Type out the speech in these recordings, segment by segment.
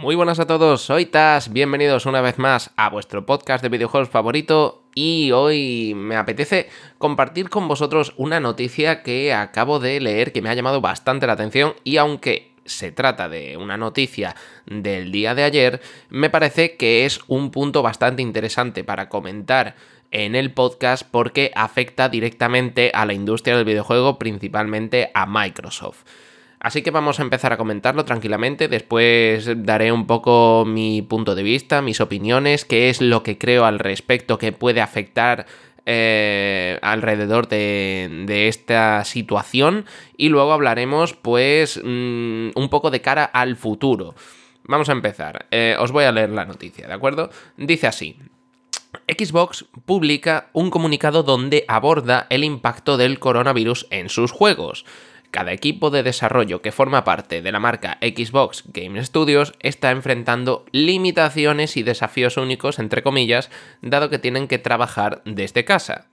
Muy buenas a todos, soy Tas, bienvenidos una vez más a vuestro podcast de videojuegos favorito y hoy me apetece compartir con vosotros una noticia que acabo de leer que me ha llamado bastante la atención y aunque se trata de una noticia del día de ayer, me parece que es un punto bastante interesante para comentar en el podcast porque afecta directamente a la industria del videojuego, principalmente a Microsoft. Así que vamos a empezar a comentarlo tranquilamente, después daré un poco mi punto de vista, mis opiniones, qué es lo que creo al respecto que puede afectar eh, alrededor de, esta situación y luego hablaremos pues mm, un poco de cara al futuro. Vamos a empezar, eh, os voy a leer la noticia, ¿de acuerdo? Dice así. Xbox publica un comunicado donde aborda el impacto del coronavirus en sus juegos. Cada equipo de desarrollo que forma parte de la marca Xbox Game Studios está enfrentando limitaciones y desafíos únicos, entre comillas, dado que tienen que trabajar desde casa.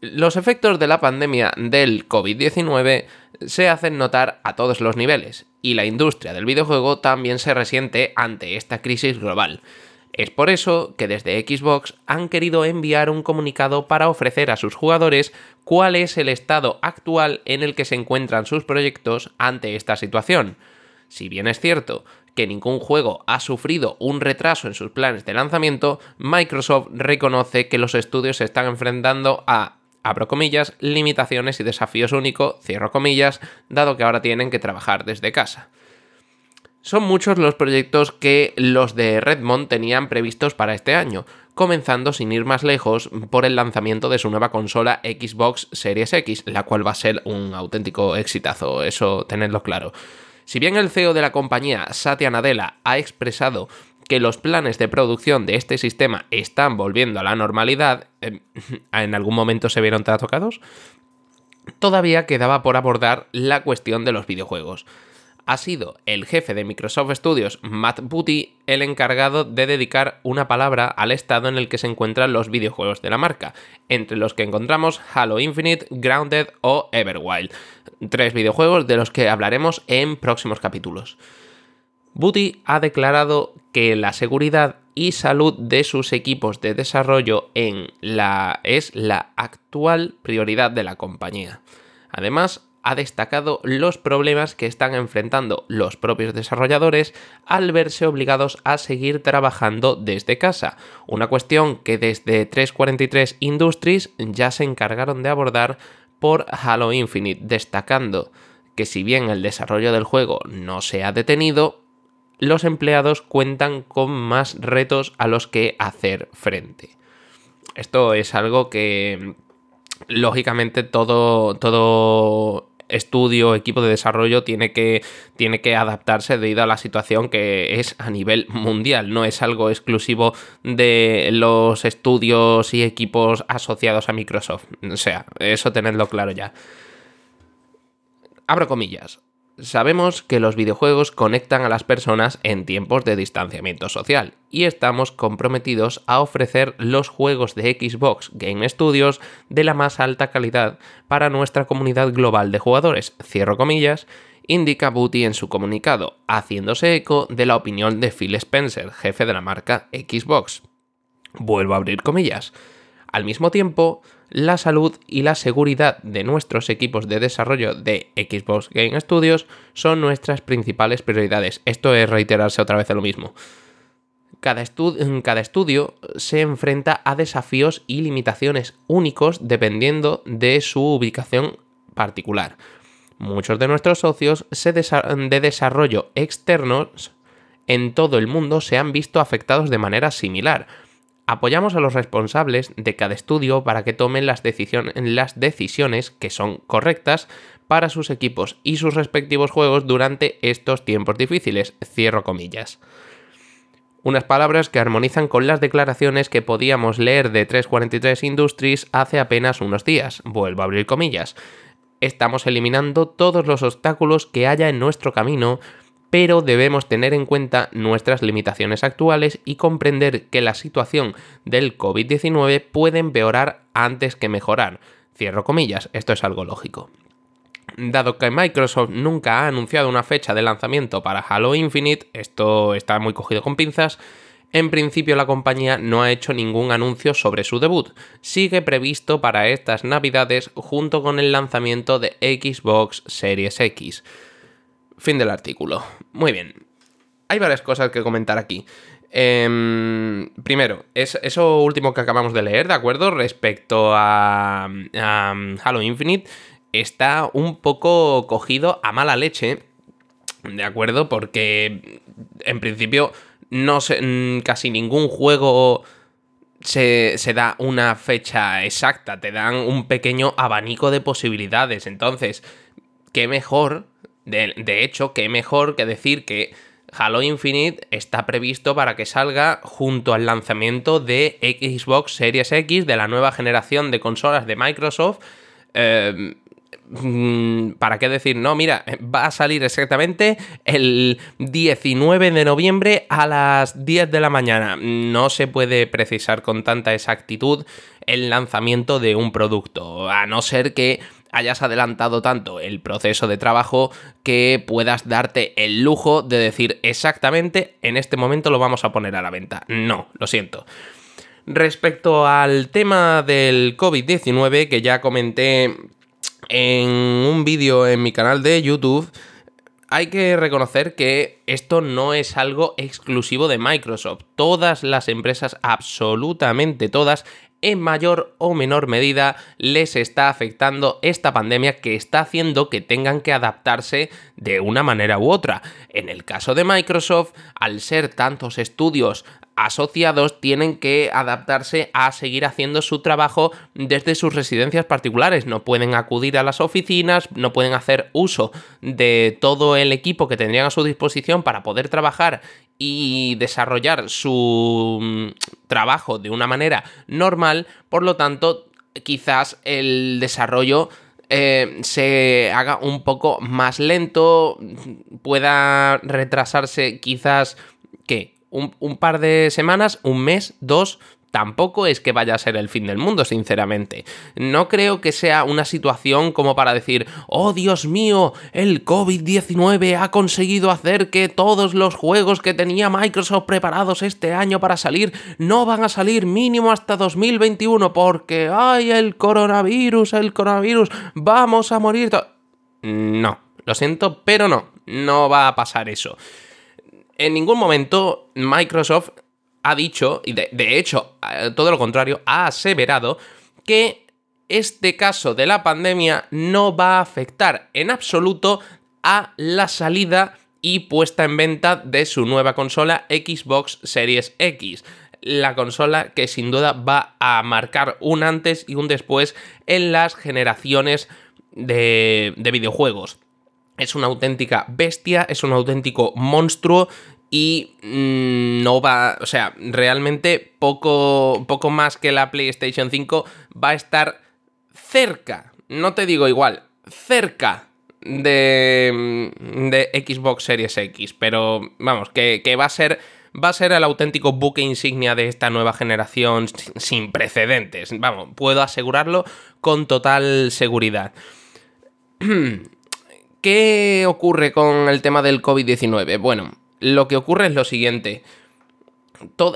Los efectos de la pandemia del COVID-19 se hacen notar a todos los niveles, y la industria del videojuego también se resiente ante esta crisis global. Es por eso que desde Xbox han querido enviar un comunicado para ofrecer a sus jugadores cuál es el estado actual en el que se encuentran sus proyectos ante esta situación. Si bien es cierto que ningún juego ha sufrido un retraso en sus planes de lanzamiento, Microsoft reconoce que los estudios se están enfrentando a, abro comillas, limitaciones y desafíos únicos, comillas, dado que ahora tienen que trabajar desde casa. Son muchos los proyectos que los de Redmond tenían previstos para este año, comenzando sin ir más lejos por el lanzamiento de su nueva consola Xbox Series X, la cual va a ser un auténtico exitazo, eso tenedlo claro. Si bien el CEO de la compañía, Satya Nadella, ha expresado que los planes de producción de este sistema están volviendo a la normalidad, em, ¿en algún momento se vieron tocados? Todavía quedaba por abordar la cuestión de los videojuegos ha sido el jefe de Microsoft Studios, Matt Booty, el encargado de dedicar una palabra al estado en el que se encuentran los videojuegos de la marca, entre los que encontramos Halo Infinite, Grounded o Everwild, tres videojuegos de los que hablaremos en próximos capítulos. Booty ha declarado que la seguridad y salud de sus equipos de desarrollo en la, es la actual prioridad de la compañía. Además, ha destacado los problemas que están enfrentando los propios desarrolladores al verse obligados a seguir trabajando desde casa, una cuestión que desde 343 Industries ya se encargaron de abordar por Halo Infinite, destacando que si bien el desarrollo del juego no se ha detenido, los empleados cuentan con más retos a los que hacer frente. Esto es algo que lógicamente todo, todo estudio, equipo de desarrollo tiene que, tiene que adaptarse debido a la situación que es a nivel mundial, no es algo exclusivo de los estudios y equipos asociados a Microsoft. O sea, eso tenedlo claro ya. Abro comillas. Sabemos que los videojuegos conectan a las personas en tiempos de distanciamiento social y estamos comprometidos a ofrecer los juegos de Xbox Game Studios de la más alta calidad para nuestra comunidad global de jugadores, cierro comillas, indica Booty en su comunicado, haciéndose eco de la opinión de Phil Spencer, jefe de la marca Xbox. Vuelvo a abrir comillas. Al mismo tiempo, la salud y la seguridad de nuestros equipos de desarrollo de Xbox Game Studios son nuestras principales prioridades. Esto es reiterarse otra vez lo mismo. Cada, cada, estudio se enfrenta a desafíos y limitaciones únicos dependiendo de su ubicación particular. Muchos de nuestros socios de desarrollo externos en todo el mundo se han visto afectados de manera similar, Apoyamos a los responsables de cada estudio para que tomen las, decisiones que son correctas para sus equipos y sus respectivos juegos durante estos tiempos difíciles. Cierro comillas. Unas palabras que armonizan con las declaraciones que podíamos leer de 343 Industries hace apenas unos días. Vuelvo a abrir comillas. Estamos eliminando todos los obstáculos que haya en nuestro camino pero debemos tener en cuenta nuestras limitaciones actuales y comprender que la situación del COVID-19 puede empeorar antes que mejorar. Cierro comillas, esto es algo lógico. Dado que Microsoft nunca ha anunciado una fecha de lanzamiento para Halo Infinite, esto está muy cogido con pinzas, en principio la compañía no ha hecho ningún anuncio sobre su debut. Sigue previsto para estas navidades junto con el lanzamiento de Xbox Series X. Fin del artículo. Muy bien. Hay varias cosas que comentar aquí. Em, primero, es eso último que acabamos de leer, ¿de acuerdo? Respecto a, a Halo Infinite, está un poco cogido a mala leche, ¿de acuerdo? Porque en principio no sé, mm, casi ningún juego se, da una fecha exacta, te dan un pequeño abanico de posibilidades. Entonces, qué mejor, de, de hecho, qué mejor que decir que Halo Infinite está previsto para que salga junto al lanzamiento de Xbox Series X de la nueva generación de consolas de Microsoft. Eh, Mm, ¿Para qué decir? No, mira, va a salir exactamente el 19 de noviembre a las 10 de la mañana. No se puede precisar con tanta exactitud el lanzamiento de un producto, a no ser que hayas adelantado tanto el proceso de trabajo que puedas darte el lujo de decir exactamente en este momento lo vamos a poner a la venta. No, lo siento. Respecto al tema del COVID-19, que ya comenté en un vídeo en mi canal de YouTube, hay que reconocer que esto no es algo exclusivo de Microsoft. Todas las empresas, absolutamente todas, en mayor o menor medida les está afectando esta pandemia que está haciendo que tengan que adaptarse de una manera u otra. En el caso de Microsoft, al ser tantos estudios asociados tienen que adaptarse a seguir haciendo su trabajo desde sus residencias particulares. No pueden acudir a las oficinas, no pueden hacer uso de todo el equipo que tendrían a su disposición para poder trabajar y desarrollar su mm, trabajo de una manera normal. Por lo tanto, quizás el desarrollo eh, se haga un poco más lento, pueda retrasarse quizás, ¿qué? Un, par de semanas, un mes, dos, tampoco es que vaya a ser el fin del mundo, sinceramente. No creo que sea una situación como para decir, oh Dios mío, el COVID-19 ha conseguido hacer que todos los juegos que tenía Microsoft preparados este año para salir no van a salir mínimo hasta 2021 porque, ay, el coronavirus, el coronavirus, vamos a morir. No, lo siento, pero no, no va a pasar eso en ningún momento Microsoft ha dicho, y de, hecho, todo lo contrario, ha aseverado que este caso de la pandemia no va a afectar en absoluto a la salida y puesta en venta de su nueva consola Xbox Series X. La consola que sin duda va a marcar un antes y un después en las generaciones de videojuegos. Es una auténtica bestia, es un auténtico monstruo y mm, no va, o sea, realmente poco, poco más que la PlayStation 5 va a estar cerca, no te digo igual, cerca de, mm, de Xbox Series X, pero vamos, que, que va a ser va a ser el auténtico buque insignia de esta nueva generación sin precedentes. Vamos, puedo asegurarlo con total seguridad. ¿Qué ocurre con el tema del COVID-19? Bueno, lo que ocurre es lo siguiente.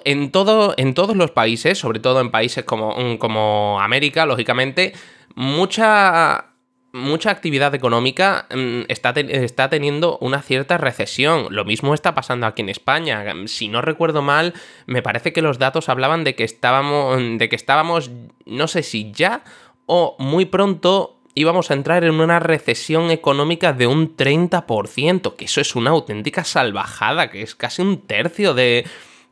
en, todo, en todos los países, sobre todo en países como, mm, América, lógicamente, mucha, mucha actividad económica mm, está, está, teniendo una cierta recesión. Lo mismo está pasando aquí en España. Si no recuerdo mal, me parece que los datos hablaban de que estábamos, de que estábamos no sé si ya o muy pronto íbamos a entrar en una recesión económica de un 30%, que eso es una auténtica salvajada, que es casi un tercio de,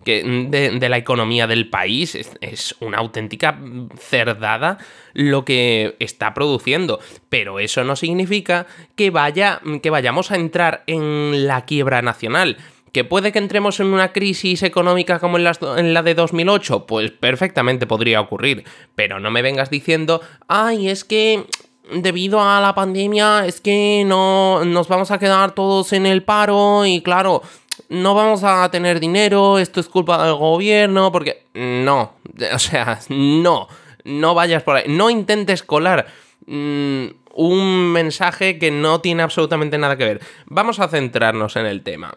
de, la economía del país. Es, una auténtica cerdada lo que está produciendo. Pero eso no significa que, vaya, que vayamos a entrar en la quiebra nacional. ¿Que puede que entremos en una crisis económica como en, en, la de 2008? Pues perfectamente podría ocurrir. Pero no me vengas diciendo, ay, es que debido a la pandemia es que no nos vamos a quedar todos en el paro y claro, no vamos a tener dinero, esto es culpa del gobierno, porque no, o sea, no, no vayas por ahí, no intentes colar mm, un mensaje que no tiene absolutamente nada que ver. Vamos a centrarnos en el tema.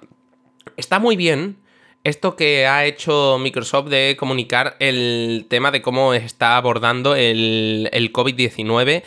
Está muy bien esto que ha hecho Microsoft de comunicar el tema de cómo está abordando el, el COVID-19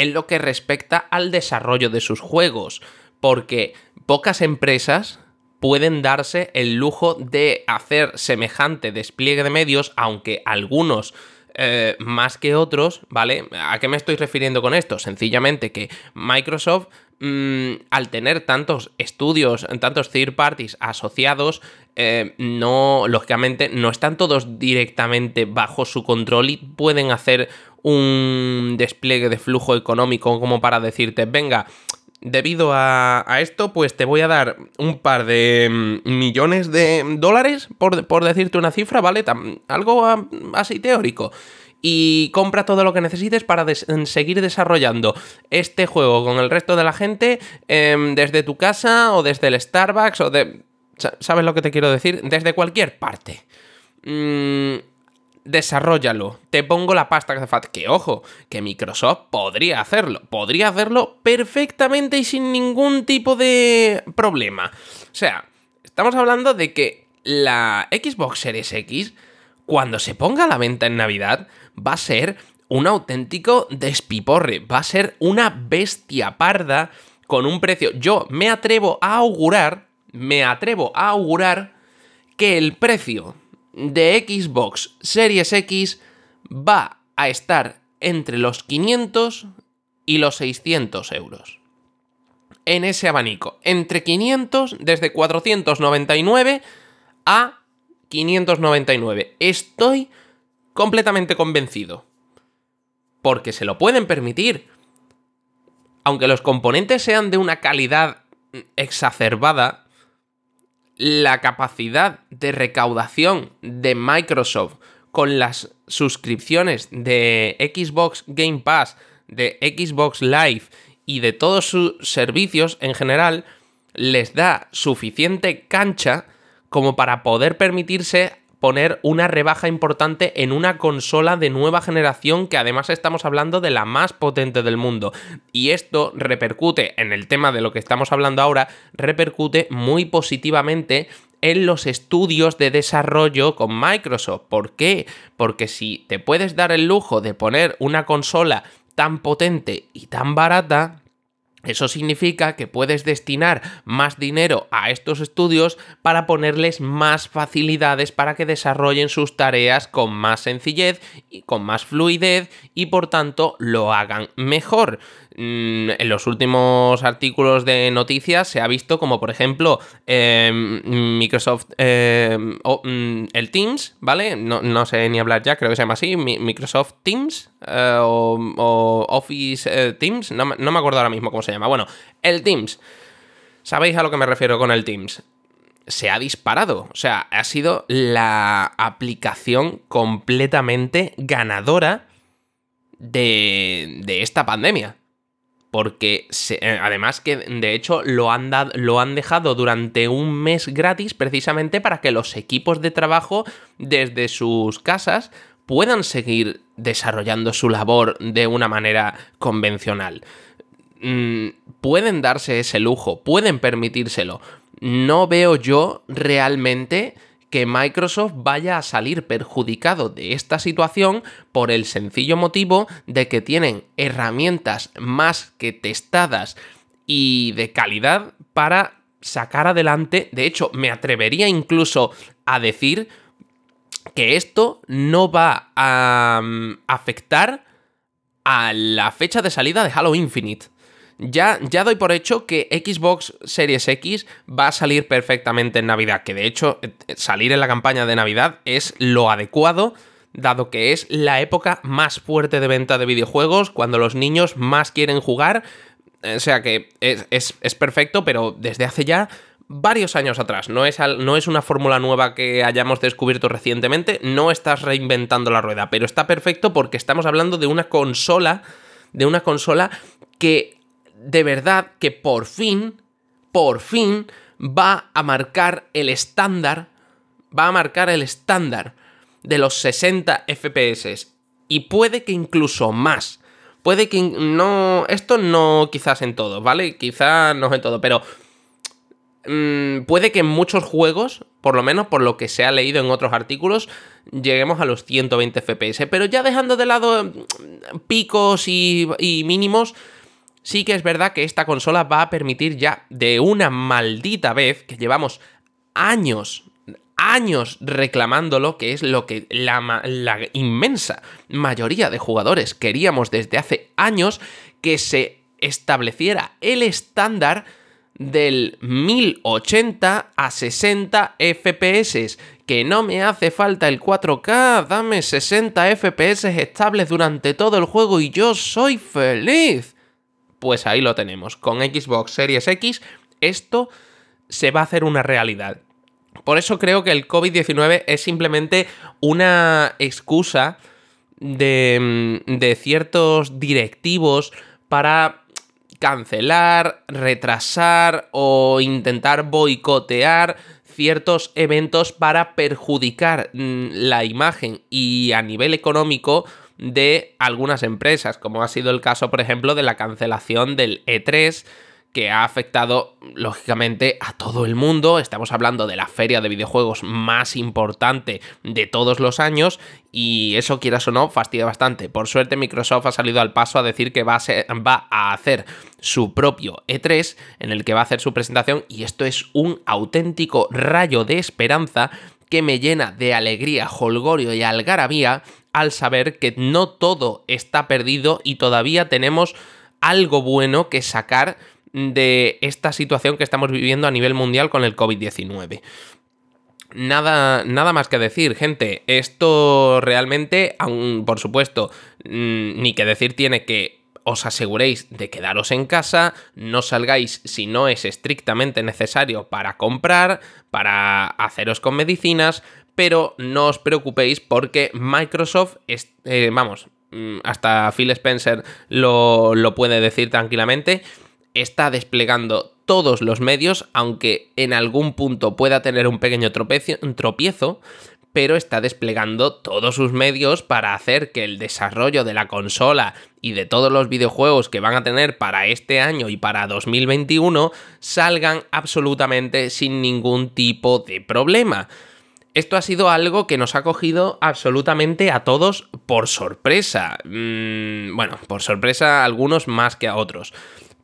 en lo que respecta al desarrollo de sus juegos, porque pocas empresas pueden darse el lujo de hacer semejante despliegue de medios, aunque algunos eh, más que otros, ¿vale? ¿A qué me estoy refiriendo con esto? Sencillamente que Microsoft, mm, al tener tantos estudios, tantos third parties asociados, eh, no, lógicamente, no están todos directamente bajo su control y pueden hacer un despliegue de flujo económico como para decirte, venga, debido a, esto, pues te voy a dar un par de mm, millones de dólares, por, decirte una cifra, ¿vale? algo así teórico. Y compra todo lo que necesites para seguir desarrollando este juego con el resto de la gente em, desde tu casa o desde el Starbucks o de... ¿Sabes lo que te quiero decir? Desde cualquier parte. Mmm desarrollalo, te pongo la pasta que hace falta. Que ojo, que Microsoft podría hacerlo, podría hacerlo perfectamente y sin ningún tipo de problema. O sea, estamos hablando de que la Xbox Series X, cuando se ponga a la venta en Navidad, va a ser un auténtico despiporre, va a ser una bestia parda con un precio. Yo me atrevo a augurar, me atrevo a augurar que el precio de Xbox Series X va a estar entre los 500 y los 600 euros. En ese abanico, entre 500, desde 499 a 599. Estoy completamente convencido. Porque se lo pueden permitir. Aunque los componentes sean de una calidad exacerbada, la capacidad de recaudación de Microsoft con las suscripciones de Xbox Game Pass, de Xbox Live y de todos sus servicios en general, les da suficiente cancha como para poder permitirse poner una rebaja importante en una consola de nueva generación que además estamos hablando de la más potente del mundo. Y esto repercute en el tema de lo que estamos hablando ahora, repercute muy positivamente en los estudios de desarrollo con Microsoft. ¿Por qué? Porque si te puedes dar el lujo de poner una consola tan potente y tan barata, eso significa que puedes destinar más dinero a estos estudios para ponerles más facilidades para que desarrollen sus tareas con más sencillez y con más fluidez y por tanto lo hagan mejor. Mm, en los últimos artículos de noticias se ha visto como por ejemplo em, Microsoft mm, el Teams, ¿vale? No, sé ni hablar ya, creo que se llama así, Microsoft Teams eh, o, Office eh, Teams, no, no me acuerdo ahora mismo cómo se llama. Bueno, el Teams. ¿Sabéis a lo que me refiero con el Teams? se ha disparado. O sea, ha sido la aplicación completamente ganadora de, de esta pandemia porque eh, además que de hecho lo han, lo han dejado durante un mes gratis precisamente para que los equipos de trabajo desde sus casas puedan seguir desarrollando su labor de una manera convencional. Mm, pueden darse ese lujo, pueden permitírselo. No veo yo realmente que Microsoft vaya a salir perjudicado de esta situación por el sencillo motivo de que tienen herramientas más que testadas y de calidad para sacar adelante, de hecho me atrevería incluso a decir que esto no va a mm, afectar a la fecha de salida de Halo Infinite. Ya, ya doy por hecho que Xbox Series X va a salir perfectamente en Navidad, que de hecho eh, salir en la campaña de Navidad es lo adecuado dado que es la época más fuerte de venta de videojuegos, cuando los niños más quieren jugar. O sea que es, perfecto, pero desde hace ya varios años atrás. No es, no es una fórmula nueva que hayamos descubierto recientemente, no estás reinventando la rueda, pero está perfecto porque estamos hablando de una consola, de una consola que de verdad que por fin, por fin va a marcar el estándar, va a marcar el estándar de los 60 FPS y puede que incluso más, Puede que no. Esto no quizás en todo, ¿vale? Quizás no en todo, pero. Mm, puede que en muchos juegos, por lo menos por lo que se ha leído en otros artículos, lleguemos a los 120 FPS. Pero ya dejando de lado mm, picos y, y mínimos, sí que es verdad que esta consola va a permitir ya de una maldita vez que llevamos años años reclamándolo, que es lo que la, inmensa mayoría de jugadores queríamos desde hace años, que se estableciera el estándar del 1080 a 60 FPS. Que no me hace falta el 4K, dame 60 FPS estables durante todo el juego y yo soy feliz. Pues ahí lo tenemos. Con Xbox Series X, esto se va a hacer una realidad. Por eso creo que el COVID-19 es simplemente una excusa de, mm, de ciertos directivos para cancelar, retrasar o intentar boicotear ciertos eventos para perjudicar mm, la imagen y a nivel económico de algunas empresas, como ha sido el caso, por ejemplo, de la cancelación del E3 que ha afectado lógicamente a todo el mundo. Estamos hablando de la feria de videojuegos más importante de todos los años y eso quieras o no fastidia bastante. Por suerte Microsoft ha salido al paso a decir que va a, hacer su propio E3 en el que va a hacer su presentación y esto es un auténtico rayo de esperanza que me llena de alegría, holgorio y algarabía al saber que no todo está perdido y todavía tenemos algo bueno que sacar de esta situación que estamos viviendo a nivel mundial con el COVID-19. Nada, nada más que decir, gente. Esto realmente, por supuesto, mm, ni que decir tiene que os aseguréis de quedaros en casa, no salgáis si no es estrictamente necesario para comprar, para haceros con medicinas, pero no os preocupéis porque Microsoft, eh, vamos, mm, hasta Phil Spencer lo, lo puede decir tranquilamente, está desplegando todos los medios, aunque en algún punto pueda tener un pequeño tropiezo, pero está desplegando todos sus medios para hacer que el desarrollo de la consola y de todos los videojuegos que van a tener para este año y para 2021 salgan absolutamente sin ningún tipo de problema. Esto ha sido algo que nos ha cogido absolutamente a todos por sorpresa. Mm, bueno, por sorpresa a algunos más que a otros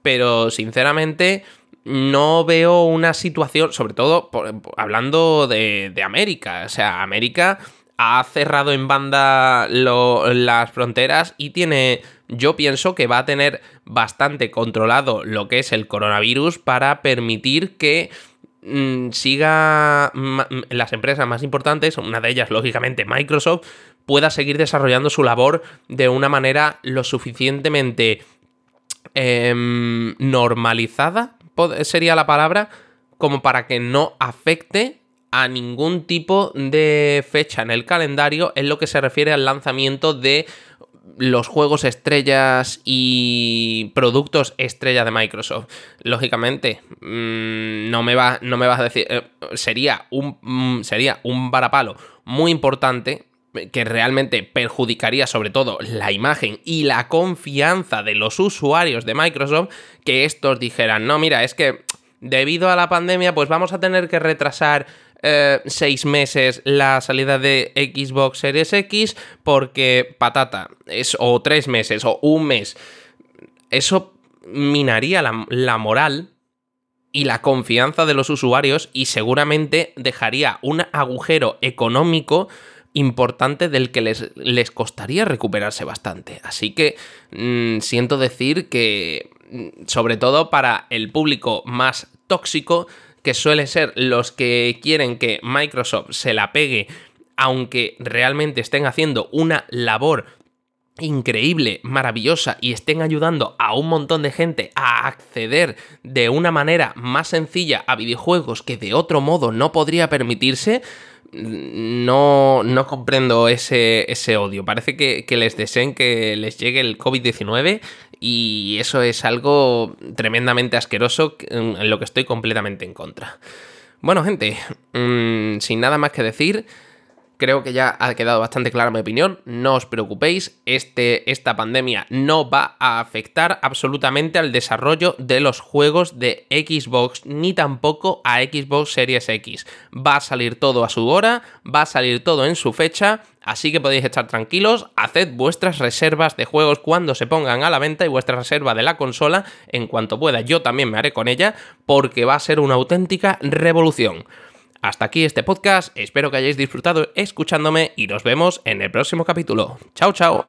pero sinceramente no veo una situación, sobre todo hablando de, América, o sea, América ha cerrado en banda las fronteras y tiene, yo pienso que va a tener bastante controlado lo que es el coronavirus para permitir que mm, siga las empresas más importantes, una de ellas lógicamente Microsoft, pueda seguir desarrollando su labor de una manera lo suficientemente Em, normalizada, sería la palabra, como para que no afecte a ningún tipo de fecha en el calendario en lo que se refiere al lanzamiento de los juegos estrellas y productos estrella de Microsoft. Lógicamente, mm, no, me va, no me vas a decir. Eh, sería, un, mm, sería un muy importante que realmente perjudicaría sobre todo la imagen y la confianza de los usuarios de Microsoft, que estos dijeran, no, mira, es que debido a la pandemia, pues vamos a tener que retrasar eh, seis meses la salida de Xbox Series X porque patata, es, o tres meses o un mes. Eso minaría la, la moral y la confianza de los usuarios y seguramente dejaría un agujero económico importante del que les, les costaría recuperarse bastante. Así que mm, siento decir que, mm, sobre todo para el público más tóxico, que suele ser los que quieren que Microsoft se la pegue, aunque realmente estén haciendo una labor increíble, maravillosa y estén ayudando a un montón de gente a acceder de una manera más sencilla a videojuegos que de otro modo no podría permitirse, no, no comprendo ese, ese odio. Parece que, les deseen que les llegue el COVID-19 y eso es algo tremendamente asqueroso en lo que estoy completamente en contra. Bueno, gente, mm, sin nada más que decir, creo que ya ha quedado bastante clara mi opinión. No os preocupéis, este, esta pandemia no va a afectar absolutamente al desarrollo de los juegos de Xbox ni tampoco a Xbox Series X. Va a salir todo a su hora, va a salir todo en su fecha. Así que podéis estar tranquilos, haced vuestras reservas de juegos cuando se pongan a la venta y vuestra reserva de la consola en cuanto pueda. Yo también me haré con ella porque va a ser una auténtica revolución. Hasta aquí este podcast, espero que hayáis disfrutado escuchándome y nos vemos en el próximo capítulo. Chao, chao.